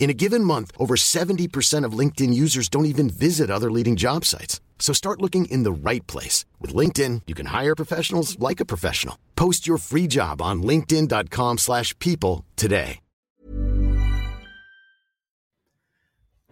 In a given month, over 70% of LinkedIn users don't even visit other leading job sites. So start looking in the right place. With LinkedIn, you can hire professionals like a professional. Post your free job on linkedin.com slash people today.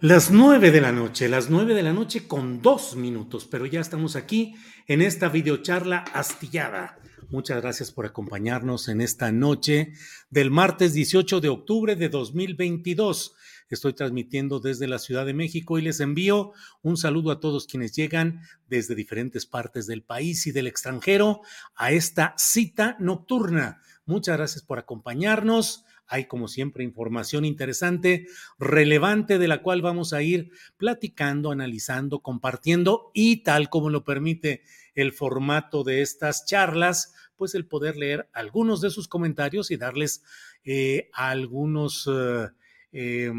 Las nueve de la noche, las nueve de la noche con dos minutos, pero ya estamos aquí en esta videocharla astillada. Muchas gracias por acompañarnos en esta noche del martes 18 de octubre de 2022. Estoy transmitiendo desde la Ciudad de México y les envío un saludo a todos quienes llegan desde diferentes partes del país y del extranjero a esta cita nocturna. Muchas gracias por acompañarnos. Hay, como siempre, información interesante, relevante, de la cual vamos a ir platicando, analizando, compartiendo y tal como lo permite el formato de estas charlas, pues el poder leer algunos de sus comentarios y darles eh, algunos, eh, eh,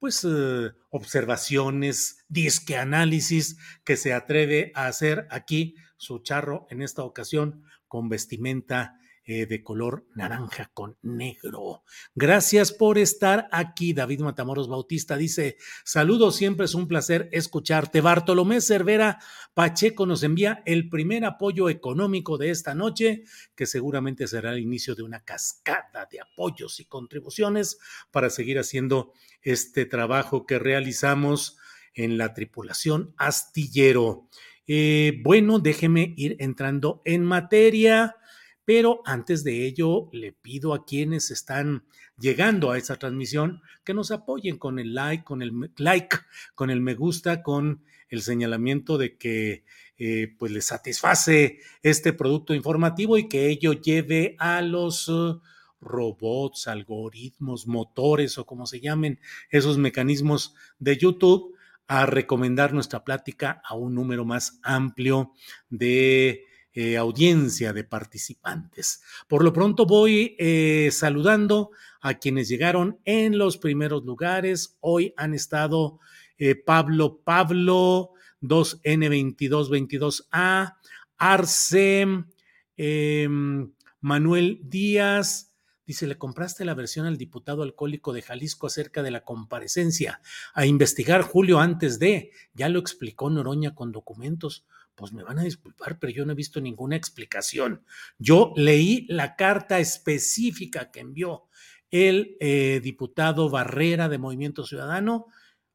pues, observaciones, disque análisis que se atreve a hacer aquí su charro en esta ocasión con vestimenta eh, de color naranja con negro. Gracias por estar aquí. David Matamoros Bautista dice, saludos, siempre es un placer escucharte. Bartolomé Cervera Pacheco nos envía el primer apoyo económico de esta noche, que seguramente será el inicio de una cascada de apoyos y contribuciones para seguir haciendo este trabajo que realizamos en la tripulación astillero. Eh, bueno, déjeme ir entrando en materia. Pero antes de ello, le pido a quienes están llegando a esta transmisión que nos apoyen con el like, con el like, con el me gusta, con el señalamiento de que eh, pues les satisface este producto informativo y que ello lleve a los uh, robots, algoritmos, motores o como se llamen esos mecanismos de YouTube a recomendar nuestra plática a un número más amplio de eh, audiencia de participantes. Por lo pronto voy eh, saludando a quienes llegaron en los primeros lugares. Hoy han estado eh, Pablo Pablo, 2N2222A, Arce, em, Manuel Díaz, Dice, le compraste la versión al diputado alcohólico de Jalisco acerca de la comparecencia a investigar Julio antes de. Ya lo explicó Noroña con documentos pues me van a disculpar, pero yo no he visto ninguna explicación. Yo leí la carta específica que envió el eh, diputado Barrera de Movimiento Ciudadano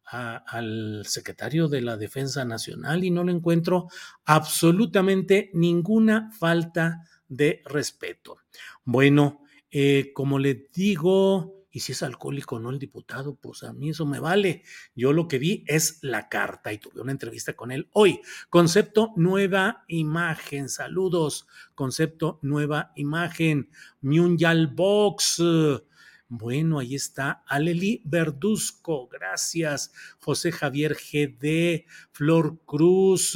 al secretario de la Defensa Nacional y no le encuentro absolutamente ninguna falta de respeto. Bueno, eh, como le digo, y si es alcohólico o no el diputado, pues a mí eso me vale. Yo lo que vi es la carta y tuve una entrevista con él hoy. Concepto nueva imagen. Saludos. Concepto nueva imagen. Myunjal Box. Bueno, ahí está. Aleli Verduzco, gracias. José Javier GD, Flor Cruz,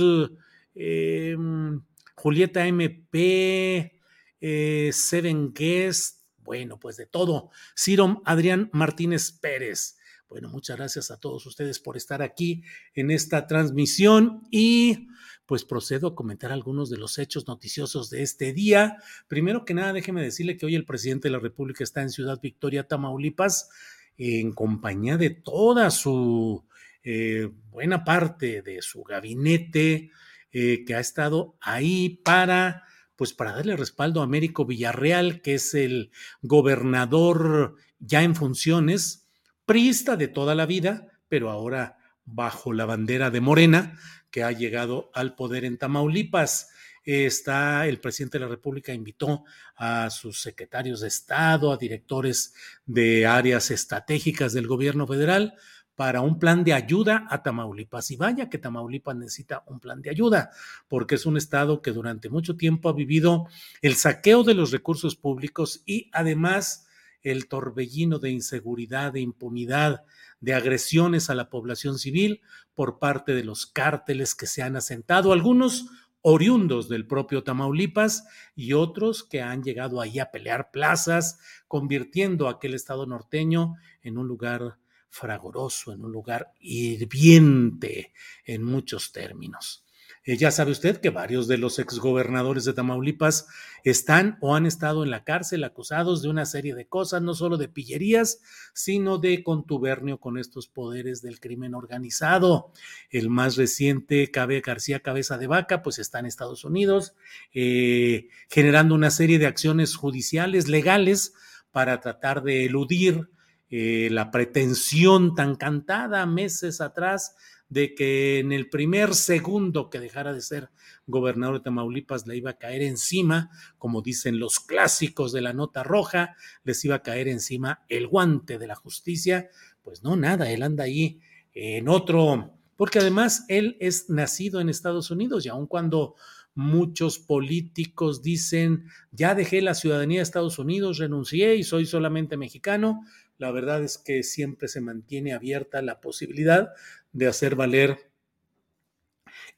em, Julieta MP, eh, Seven Guest, bueno, pues de todo. Cirom Adrián Martínez Pérez. Bueno, muchas gracias a todos ustedes por estar aquí en esta transmisión y pues procedo a comentar algunos de los hechos noticiosos de este día. Primero que nada, déjeme decirle que hoy el presidente de la República está en Ciudad Victoria, Tamaulipas, en compañía de toda su eh, buena parte de su gabinete eh, que ha estado ahí para pues para darle respaldo a Américo Villarreal, que es el gobernador ya en funciones, priista de toda la vida, pero ahora bajo la bandera de Morena, que ha llegado al poder en Tamaulipas. Está el presidente de la República invitó a sus secretarios de Estado, a directores de áreas estratégicas del gobierno federal para un plan de ayuda a Tamaulipas. Y vaya que Tamaulipas necesita un plan de ayuda, porque es un estado que durante mucho tiempo ha vivido el saqueo de los recursos públicos y además el torbellino de inseguridad, de impunidad, de agresiones a la población civil por parte de los cárteles que se han asentado, algunos oriundos del propio Tamaulipas y otros que han llegado ahí a pelear plazas, convirtiendo aquel estado norteño en un lugar fragoroso, en un lugar hirviente en muchos términos. Eh, ya sabe usted que varios de los exgobernadores de Tamaulipas están o han estado en la cárcel acusados de una serie de cosas, no solo de pillerías, sino de contubernio con estos poderes del crimen organizado. El más reciente, Cabe García Cabeza de Vaca, pues está en Estados Unidos, eh, generando una serie de acciones judiciales legales para tratar de eludir eh, la pretensión tan cantada meses atrás de que en el primer segundo que dejara de ser gobernador de Tamaulipas le iba a caer encima, como dicen los clásicos de la nota roja, les iba a caer encima el guante de la justicia. Pues no, nada, él anda ahí en otro, porque además él es nacido en Estados Unidos y aun cuando muchos políticos dicen, ya dejé la ciudadanía de Estados Unidos, renuncié y soy solamente mexicano, la verdad es que siempre se mantiene abierta la posibilidad de hacer valer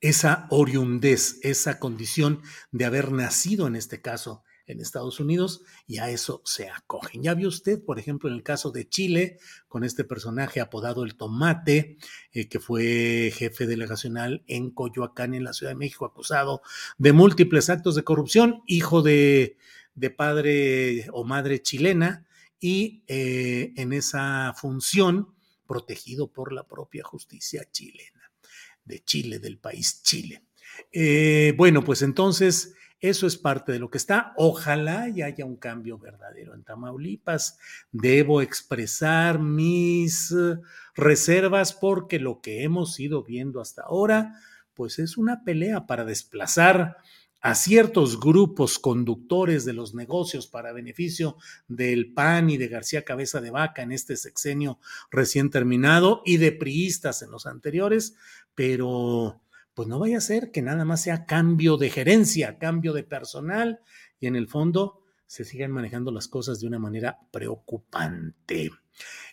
esa oriundez, esa condición de haber nacido en este caso en Estados Unidos y a eso se acogen. Ya vio usted, por ejemplo, en el caso de Chile, con este personaje apodado el Tomate, eh, que fue jefe delegacional en Coyoacán, en la Ciudad de México, acusado de múltiples actos de corrupción, hijo de, de padre o madre chilena, y eh, en esa función protegido por la propia justicia chilena, de Chile, del país Chile. Eh, bueno, pues entonces eso es parte de lo que está. Ojalá y haya un cambio verdadero en Tamaulipas. Debo expresar mis eh, reservas porque lo que hemos ido viendo hasta ahora, pues es una pelea para desplazar a ciertos grupos conductores de los negocios para beneficio del PAN y de García Cabeza de Vaca en este sexenio recién terminado y de priistas en los anteriores, pero pues no vaya a ser que nada más sea cambio de gerencia, cambio de personal y en el fondo se sigan manejando las cosas de una manera preocupante.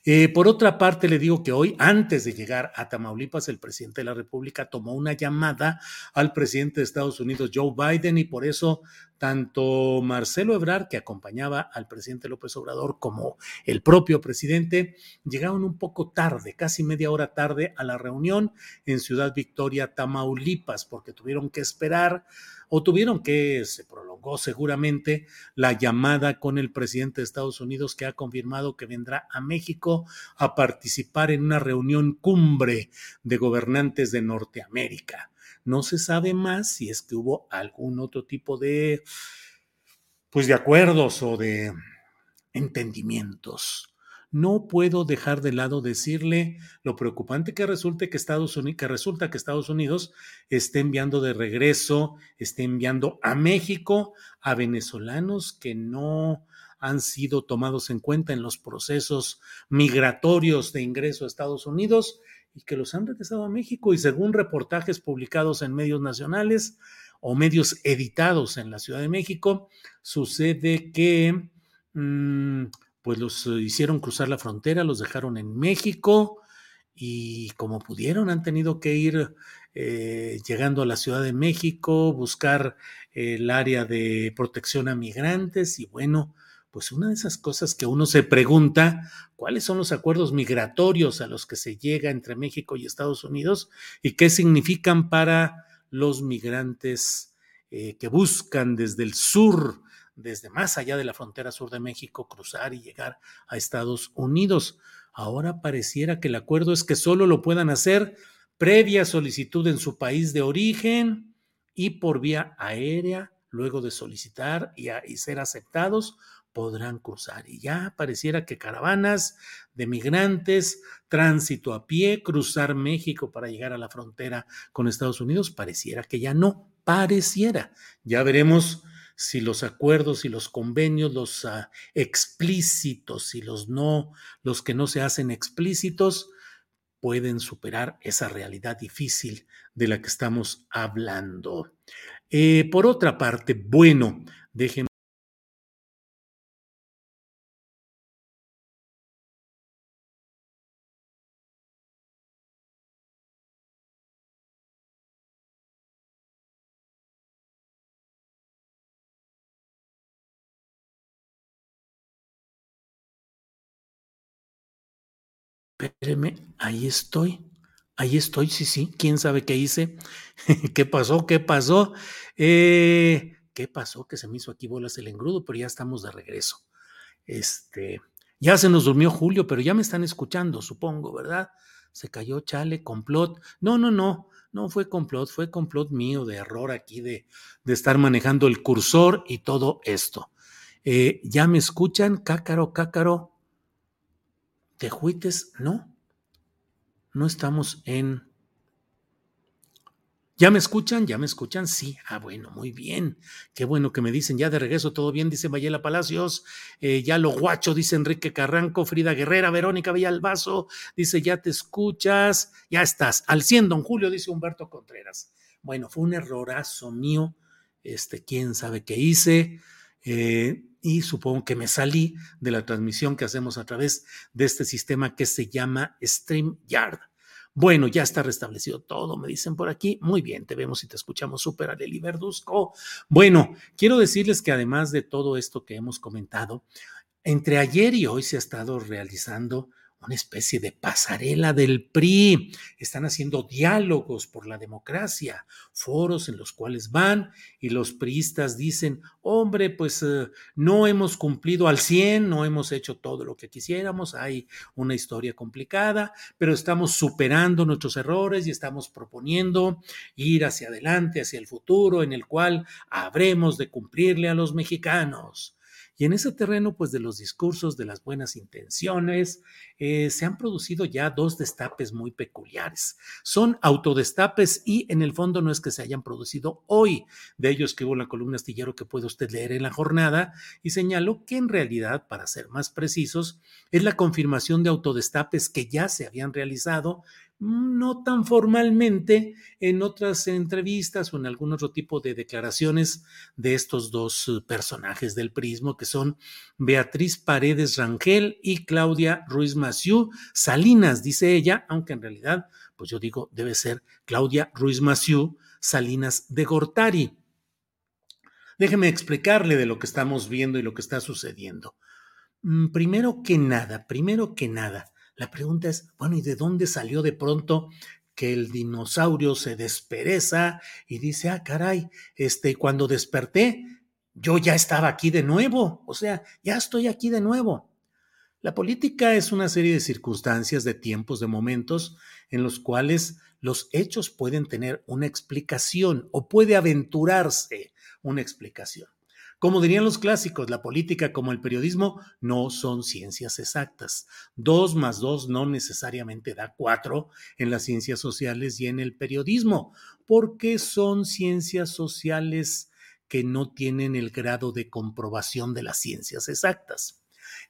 Eh, por otra parte, le digo que hoy, antes de llegar a Tamaulipas, el presidente de la República tomó una llamada al presidente de Estados Unidos, Joe Biden, y por eso tanto Marcelo Ebrard, que acompañaba al presidente López Obrador, como el propio presidente, llegaron un poco tarde, casi media hora tarde, a la reunión en Ciudad Victoria, Tamaulipas, porque tuvieron que esperar o tuvieron que, se prolongó seguramente, la llamada con el presidente de Estados Unidos que ha confirmado que vendrá a México a participar en una reunión cumbre de gobernantes de Norteamérica. No se sabe más si es que hubo algún otro tipo de, pues de acuerdos o de entendimientos no puedo dejar de lado decirle lo preocupante que, resulte que, Estados Unidos, resulta que Estados Unidos esté enviando de regreso, esté enviando a México a venezolanos que no han sido tomados en cuenta en los procesos migratorios de ingreso a Estados Unidos y que los han regresado a México. Y según reportajes publicados en medios nacionales o medios editados en la Ciudad de México, sucede que mm, pues los eh, hicieron cruzar la frontera, los dejaron en México y como pudieron han tenido que ir eh, llegando a la Ciudad de México, buscar el área de protección a migrantes y bueno, pues una de esas cosas que uno se pregunta, ¿cuáles son los acuerdos migratorios a los que se llega entre México y Estados Unidos y qué significan para los migrantes eh, que buscan desde el sur desde más allá de la frontera sur de México, cruzar y llegar a Estados Unidos. Ahora pareciera que el acuerdo es que solo lo puedan hacer previa solicitud en su país de origen y por vía aérea, luego de solicitar y, y ser aceptados, podrán cruzar. Y ya pareciera que caravanas de migrantes, tránsito a pie, cruzar México para llegar a la frontera con Estados Unidos, pareciera que ya no, pareciera. Ya veremos si los acuerdos y los convenios, los uh, explícitos y los no, los que no se hacen explícitos, pueden superar esa realidad difícil de la que estamos hablando. Eh, por otra parte, bueno, déjenme Ahí estoy. Ahí estoy, sí, sí. ¿Quién sabe qué hice? ¿Qué pasó? ¿Qué pasó? Eh, ¿Qué pasó? Que se me hizo aquí bolas el engrudo, pero ya estamos de regreso. Este, ya se nos durmió Julio, pero ya me están escuchando, supongo, ¿verdad? Se cayó Chale, complot. No, no, no, no fue complot, fue complot mío de error aquí de, de estar manejando el cursor y todo esto. Eh, ¿Ya me escuchan? Cácaro, cácaro. Tejuites, no. No estamos en... ¿Ya me escuchan? ¿Ya me escuchan? Sí. Ah, bueno, muy bien. Qué bueno que me dicen. Ya de regreso, todo bien, dice Mayela Palacios. Eh, ya lo guacho, dice Enrique Carranco. Frida Guerrera, Verónica Villalbazo, dice, ya te escuchas. Ya estás. Al 100, don Julio, dice Humberto Contreras. Bueno, fue un errorazo mío. Este, quién sabe qué hice. Eh, y supongo que me salí de la transmisión que hacemos a través de este sistema que se llama StreamYard. Bueno, ya está restablecido todo, me dicen por aquí. Muy bien, te vemos y te escuchamos súper, Aleli Verduzco. Bueno, quiero decirles que además de todo esto que hemos comentado, entre ayer y hoy se ha estado realizando una especie de pasarela del PRI. Están haciendo diálogos por la democracia, foros en los cuales van y los priistas dicen, hombre, pues eh, no hemos cumplido al 100, no hemos hecho todo lo que quisiéramos, hay una historia complicada, pero estamos superando nuestros errores y estamos proponiendo ir hacia adelante, hacia el futuro en el cual habremos de cumplirle a los mexicanos. Y en ese terreno, pues de los discursos, de las buenas intenciones, eh, se han producido ya dos destapes muy peculiares. Son autodestapes y en el fondo no es que se hayan producido hoy. De ellos escribo la columna astillero que puede usted leer en la jornada y señalo que en realidad, para ser más precisos, es la confirmación de autodestapes que ya se habían realizado no tan formalmente en otras entrevistas o en algún otro tipo de declaraciones de estos dos eh, personajes del prismo, que son Beatriz Paredes Rangel y Claudia Ruiz Massieu Salinas, dice ella, aunque en realidad, pues yo digo, debe ser Claudia Ruiz Massieu Salinas de Gortari. Déjeme explicarle de lo que estamos viendo y lo que está sucediendo. Mm, primero que nada, primero que nada, la pregunta es, bueno, ¿y de dónde salió de pronto que el dinosaurio se despereza y dice, ah, caray, este, cuando desperté, yo ya estaba aquí de nuevo, o sea, ya estoy aquí de nuevo. La política es una serie de circunstancias, de tiempos, de momentos en los cuales los hechos pueden tener una explicación o puede aventurarse una explicación. Como dirían los clásicos, la política como el periodismo no son ciencias exactas. Dos más dos no necesariamente da cuatro en las ciencias sociales y en el periodismo, porque son ciencias sociales que no tienen el grado de comprobación de las ciencias exactas.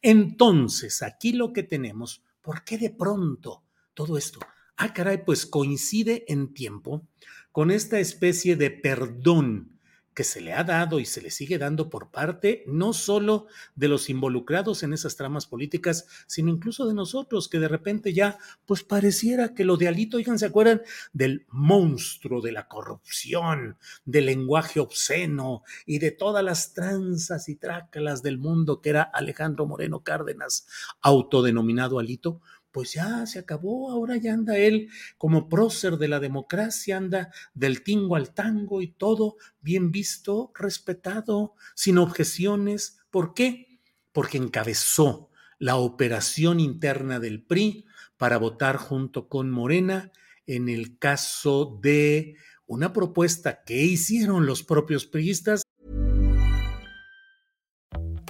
Entonces, aquí lo que tenemos, ¿por qué de pronto todo esto? Ah, caray, pues coincide en tiempo con esta especie de perdón que se le ha dado y se le sigue dando por parte no solo de los involucrados en esas tramas políticas, sino incluso de nosotros, que de repente ya, pues pareciera que lo de Alito, oigan, ¿se acuerdan del monstruo de la corrupción, del lenguaje obsceno y de todas las tranzas y trácalas del mundo que era Alejandro Moreno Cárdenas, autodenominado Alito? Pues ya se acabó, ahora ya anda él como prócer de la democracia, anda del tingo al tango y todo bien visto, respetado, sin objeciones. ¿Por qué? Porque encabezó la operación interna del PRI para votar junto con Morena en el caso de una propuesta que hicieron los propios priistas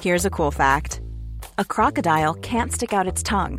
Here's a cool fact a crocodile can't stick out its tongue.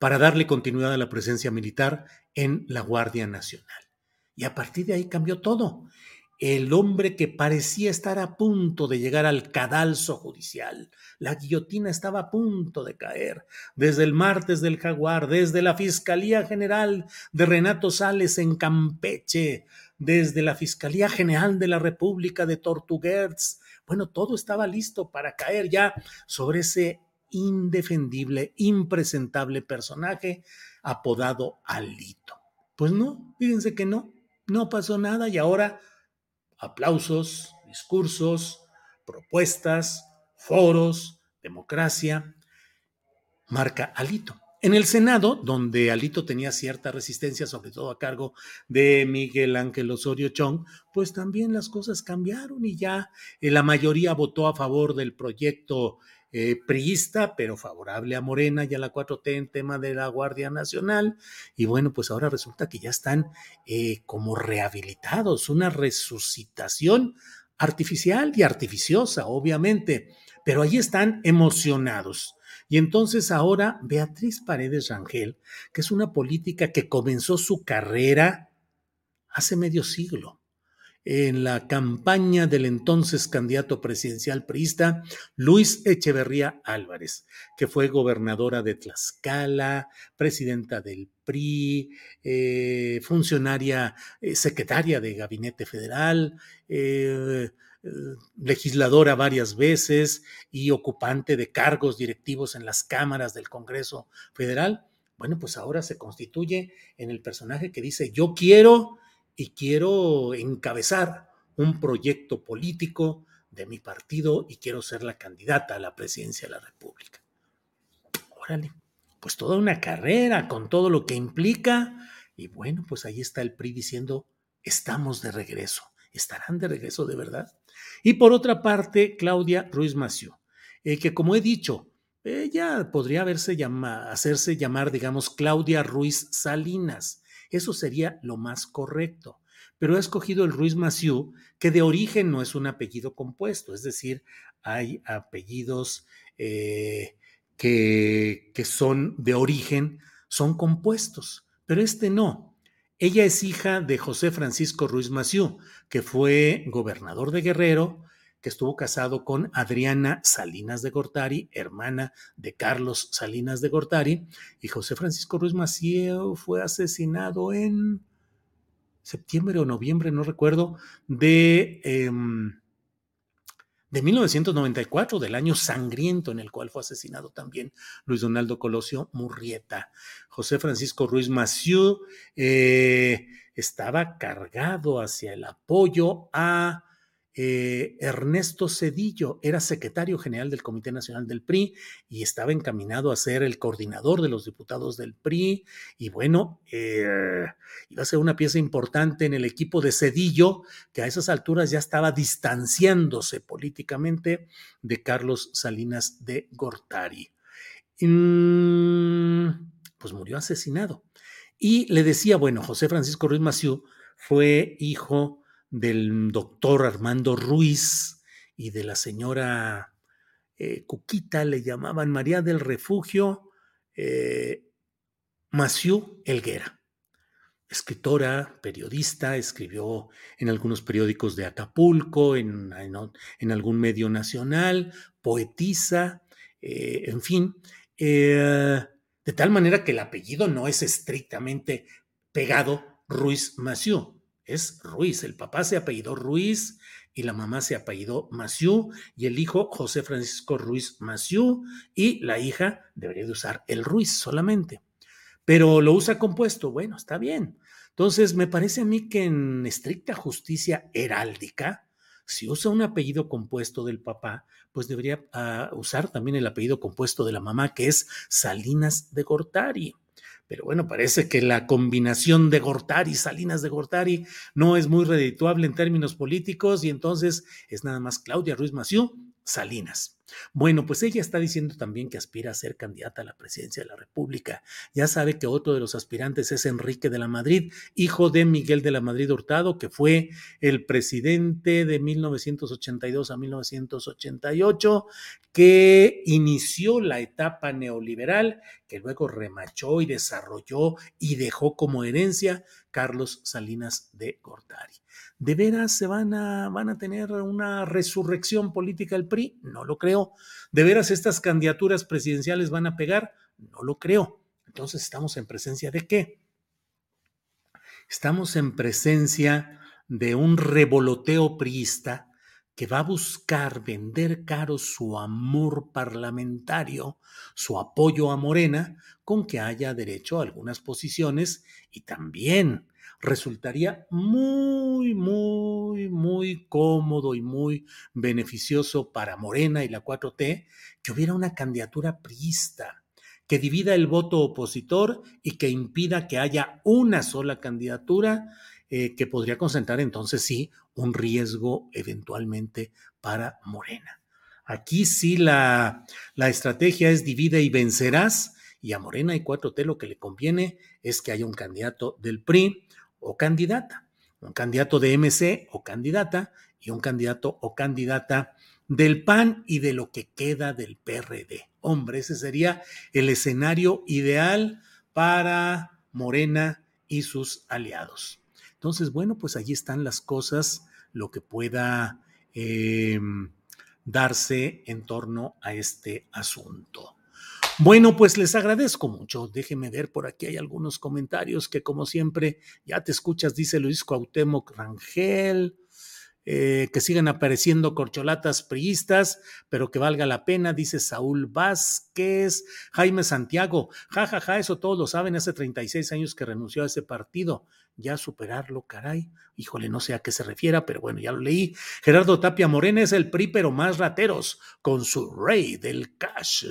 Para darle continuidad a la presencia militar en la Guardia Nacional. Y a partir de ahí cambió todo. El hombre que parecía estar a punto de llegar al cadalso judicial, la guillotina estaba a punto de caer, desde el martes del jaguar, desde la Fiscalía General de Renato Sales en Campeche, desde la Fiscalía General de la República de Tortuguerz. Bueno, todo estaba listo para caer ya sobre ese indefendible, impresentable personaje apodado Alito. Pues no, fíjense que no, no pasó nada y ahora aplausos, discursos, propuestas, foros, democracia, marca Alito. En el Senado, donde Alito tenía cierta resistencia, sobre todo a cargo de Miguel Ángel Osorio Chong, pues también las cosas cambiaron y ya eh, la mayoría votó a favor del proyecto eh, priista, pero favorable a Morena y a la 4T en tema de la Guardia Nacional. Y bueno, pues ahora resulta que ya están eh, como rehabilitados, una resucitación artificial y artificiosa, obviamente, pero ahí están emocionados. Y entonces ahora Beatriz Paredes Rangel, que es una política que comenzó su carrera hace medio siglo, en la campaña del entonces candidato presidencial priista Luis Echeverría Álvarez, que fue gobernadora de Tlaxcala, presidenta del PRI, eh, funcionaria, eh, secretaria de Gabinete Federal, eh, legisladora varias veces y ocupante de cargos directivos en las cámaras del Congreso Federal. Bueno, pues ahora se constituye en el personaje que dice, yo quiero y quiero encabezar un proyecto político de mi partido y quiero ser la candidata a la presidencia de la República. Órale, pues toda una carrera con todo lo que implica. Y bueno, pues ahí está el PRI diciendo, estamos de regreso. ¿Estarán de regreso de verdad? Y por otra parte, Claudia Ruiz Mació, eh, que como he dicho, ella podría hacerse llamar, digamos, Claudia Ruiz Salinas eso sería lo más correcto. Pero ha escogido el Ruiz Maciú, que de origen no es un apellido compuesto, es decir, hay apellidos eh, que, que son de origen, son compuestos, pero este no. Ella es hija de José Francisco Ruiz Maciú, que fue gobernador de Guerrero, que estuvo casado con Adriana Salinas de Gortari, hermana de Carlos Salinas de Gortari, y José Francisco Ruiz Maciel fue asesinado en septiembre o noviembre, no recuerdo, de, em, de 1994, del año sangriento en el cual fue asesinado también Luis Donaldo Colosio Murrieta. José Francisco Ruiz Maciú eh, estaba cargado hacia el apoyo a eh, Ernesto Cedillo era secretario general del Comité Nacional del PRI y estaba encaminado a ser el coordinador de los diputados del PRI. Y bueno, eh, iba a ser una pieza importante en el equipo de Cedillo, que a esas alturas ya estaba distanciándose políticamente de Carlos Salinas de Gortari. Mm, pues murió asesinado. Y le decía, bueno, José Francisco Ruiz Maciú fue hijo del doctor Armando Ruiz y de la señora eh, Cuquita, le llamaban María del Refugio eh, Maciú Elguera. escritora, periodista, escribió en algunos periódicos de Acapulco, en, en, algún medio nacional, poetisa, eh, en fin, de tal manera que el apellido no es estrictamente pegado Ruiz Maciú, es Ruiz, el papá se apellidó Ruiz y la mamá se apellidó Maciú y el hijo José Francisco Ruiz Maciú y la hija debería de usar el Ruiz solamente pero lo usa compuesto. Bueno, está bien. Entonces, me parece a mí que en estricta justicia heráldica, si usa un apellido compuesto del papá, pues debería ah, usar también el apellido compuesto de la mamá, que es Salinas de Gortari. Pero bueno, parece que la combinación de Gortari, Salinas de Gortari, no es muy redituable en términos políticos y entonces es nada más Claudia Ruiz Maciú Salinas. Bueno, pues ella está diciendo también que aspira a ser candidata a la presidencia de la República. Ya sabe que otro de los aspirantes es Enrique de la Madrid, hijo de Miguel de la Madrid Hurtado, que fue el presidente de 1982 a 1988, que inició la etapa neoliberal, que luego remachó y desarrolló y dejó como herencia Carlos Salinas de Gortari. ¿De veras se van a, van a tener una resurrección política el PRI? No lo creo. ¿De veras estas candidaturas presidenciales van a pegar? No lo creo. Entonces, ¿estamos en presencia de qué? Estamos en presencia de un revoloteo priista que va a buscar vender caro su amor parlamentario, su apoyo a Morena, con que haya derecho a algunas posiciones y también resultaría muy, cómodo y muy beneficioso para Morena y la 4T que hubiera una candidatura priista que divida el voto opositor y que impida que haya una sola candidatura eh, que podría concentrar entonces sí un riesgo eventualmente para Morena. Aquí sí la, la estrategia es divide y vencerás y a Morena y 4T lo que le conviene es que haya un candidato del PRI o candidata, un candidato de MC o candidata y un candidato o candidata del PAN y de lo que queda del PRD. Hombre, ese sería el escenario ideal para Morena y sus aliados. Entonces, bueno, pues allí están las cosas, lo que pueda em, darse en torno a este asunto. Bueno, pues les agradezco mucho. Déjenme ver por aquí hay algunos comentarios que como siempre ya te escuchas, dice Luis Cuauhtémoc Rangel. Eh, que sigan apareciendo corcholatas priistas, pero que valga la pena, dice Saúl Vázquez, Jaime Santiago, jajaja, ja, ja, eso todos lo saben, hace 36 años que renunció a ese partido, ya superarlo, caray, híjole, no sé a qué se refiera, pero bueno, ya lo leí. Gerardo Tapia Morena es el PRI, pero más rateros, con su rey del cash.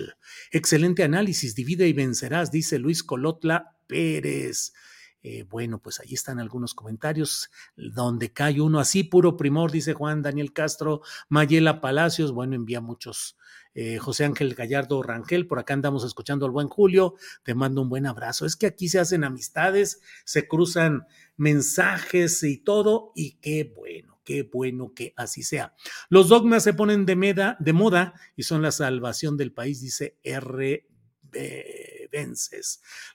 Excelente análisis, divide y vencerás, dice Luis Colotla Pérez. Eh, bueno, pues ahí están algunos comentarios donde cae uno así, puro primor, dice Juan Daniel Castro, Mayela Palacios, bueno, envía muchos. Eh, José Ángel Gallardo Rangel, por acá andamos escuchando al buen Julio, te mando un buen abrazo. Es que aquí se hacen amistades, se cruzan mensajes y todo, y qué bueno, qué bueno que así sea. Los dogmas se ponen de, de moda y son la salvación del país, dice RB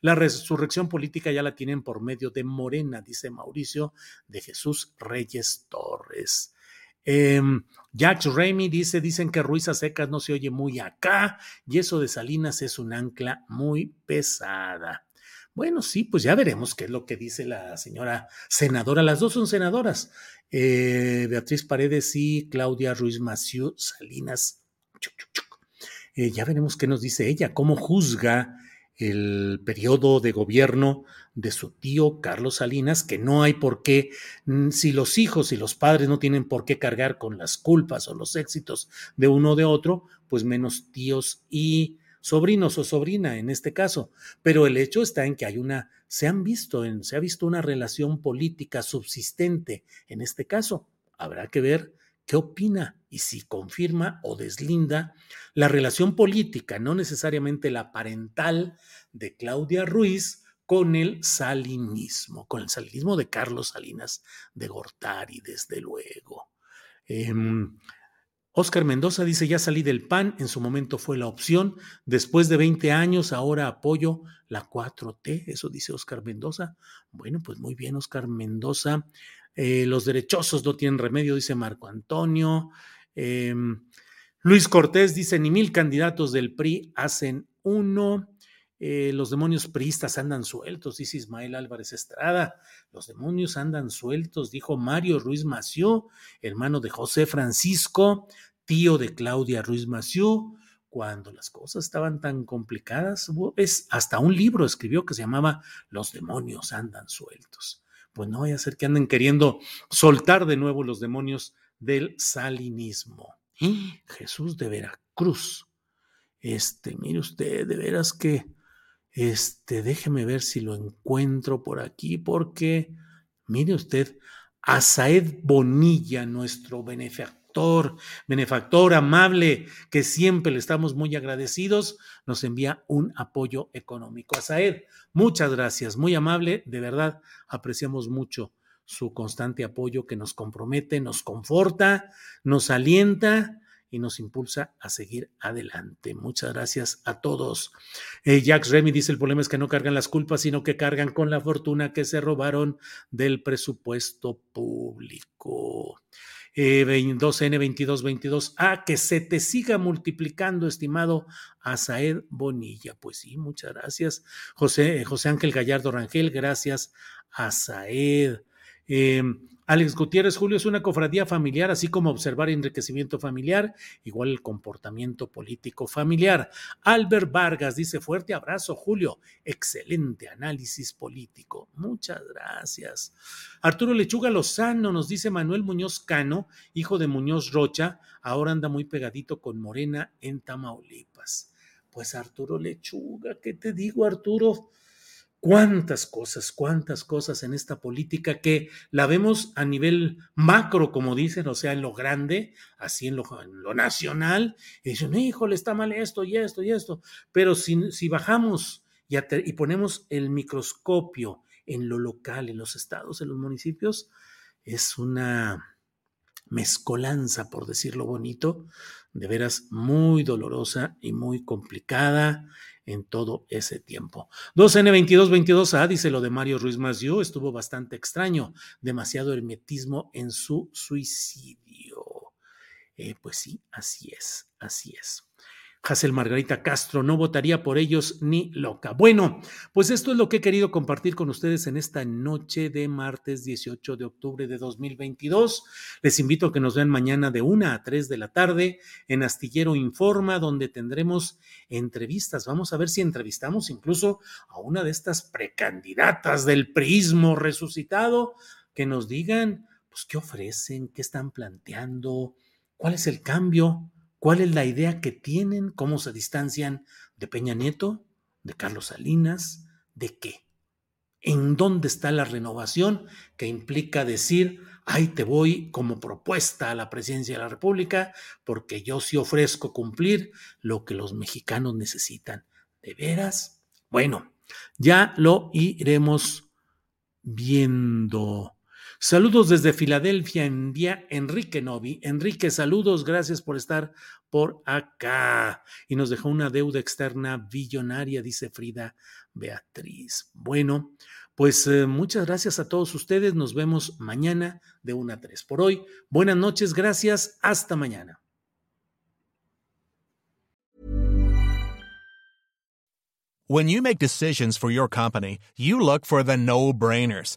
La resurrección política ya la tienen por medio de Morena, dice Mauricio de Jesús Reyes Torres. Eh, Jack Ramey dice, dicen que Ruiz secas no se oye muy acá y eso de Salinas es un ancla muy pesada. Bueno, sí, pues ya veremos qué es lo que dice la señora senadora. Las dos son senadoras. Eh, Beatriz Paredes y Claudia Ruiz Maciú Salinas. Eh, ya veremos qué nos dice ella, cómo juzga el periodo de gobierno de su tío Carlos Salinas, que no hay por qué, mm, si los hijos y los padres no tienen por qué cargar con las culpas o los éxitos de uno o de otro, pues menos tíos y sobrinos o sobrina en este caso. Pero el hecho está en que hay una, se han visto, se ha visto una relación política subsistente en este caso. Habrá que ver qué opina y si confirma o deslinda la relación política, no necesariamente la parental de Claudia Ruiz con el salinismo, con el salinismo de Carlos Salinas de Gortari, desde luego. Em, Oscar Mendoza dice, ya salí del PAN, en su momento fue la opción, después de 20 años ahora apoyo la 4T, eso dice Oscar Mendoza. Bueno, pues muy bien, Oscar Mendoza. Eh, los derechosos no tienen remedio, dice Marco Antonio. Em, Luis Cortés dice, ni mil candidatos del PRI hacen uno. Eh, los demonios priistas andan sueltos, dice Ismael Álvarez Estrada. Los demonios andan sueltos, dijo Mario Ruiz Mació, hermano de José Francisco, tío de Claudia Ruiz Mació. Cuando las cosas estaban tan complicadas, es hasta un libro escribió que se llamaba Los demonios andan sueltos. Pues no vaya a ser que anden queriendo soltar de nuevo los demonios del salinismo. Jesús de Veracruz. Este, mire usted, de veras que este, déjeme ver si lo encuentro por aquí, porque, mire usted, Asaed Bonilla, nuestro benefactor, benefactor amable, que siempre le estamos muy agradecidos, nos envía un apoyo económico. Asaed, muchas gracias, muy amable, de verdad, apreciamos mucho su constante apoyo que nos compromete, nos conforta, nos alienta y nos impulsa a seguir adelante. Muchas gracias a todos. Eh, Jax Remy dice, el problema es que no cargan las culpas, sino que cargan con la fortuna que se robaron del presupuesto público. Eh, 2N2222. Ah, que se te siga multiplicando, estimado Asaed Bonilla. Pues sí, muchas gracias. José, eh, José Ángel Gallardo Rangel, gracias. Asaed. Eh, Alex Gutiérrez, Julio, es una cofradía familiar, así como observar enriquecimiento familiar, igual el comportamiento político familiar. Albert Vargas dice, fuerte abrazo, Julio, excelente análisis político. Muchas gracias. Arturo Lechuga Lozano, nos dice Manuel Muñoz Cano, hijo de Muñoz Rocha, ahora anda muy pegadito con Morena en Tamaulipas. Pues Arturo Lechuga, ¿qué te digo, Arturo? Cuántas cosas, cuántas cosas en esta política que la vemos a nivel macro, como dicen, o sea, en lo grande, así en lo, nacional, y dicen, híjole, está mal esto y esto y esto, pero si, bajamos y, y ponemos el microscopio en lo local, en los estados, en los municipios, es una mezcolanza, por decirlo bonito, de veras muy dolorosa y muy complicada en todo ese tiempo. 2N2222A dice lo de Mario Ruiz Massieu, estuvo bastante extraño, demasiado hermetismo en su suicidio. Eh, pues sí, así es, así es. Hazel Margarita Castro, no votaría por ellos ni loca. Bueno, pues esto es lo que he querido compartir con ustedes en esta noche de martes 18 de octubre de 2022. Les invito a que nos vean mañana de 1 a 3 de la tarde en Astillero Informa, donde tendremos entrevistas. Vamos a ver si entrevistamos incluso a una de estas precandidatas del prismo resucitado, que nos digan, pues, qué ofrecen, qué están planteando, cuál es el cambio ¿Cuál es la idea que tienen? ¿Cómo se distancian de Peña Nieto? ¿De Carlos Salinas? ¿De qué? ¿En dónde está la renovación que implica decir, ahí te voy como propuesta a la presidencia de la República, porque yo sí ofrezco cumplir lo que los mexicanos necesitan? ¿De veras? Bueno, ya lo iremos viendo. Saludos desde Filadelfia, envía Enrique Novi. Enrique, saludos, gracias por estar por acá. Y nos dejó una deuda externa billonaria, dice Frida Beatriz. Bueno, pues eh, muchas gracias a todos ustedes. Nos vemos mañana de 1 a 3. Por hoy, buenas noches, gracias, hasta mañana. When you make decisions for your company, you look for the no-brainers.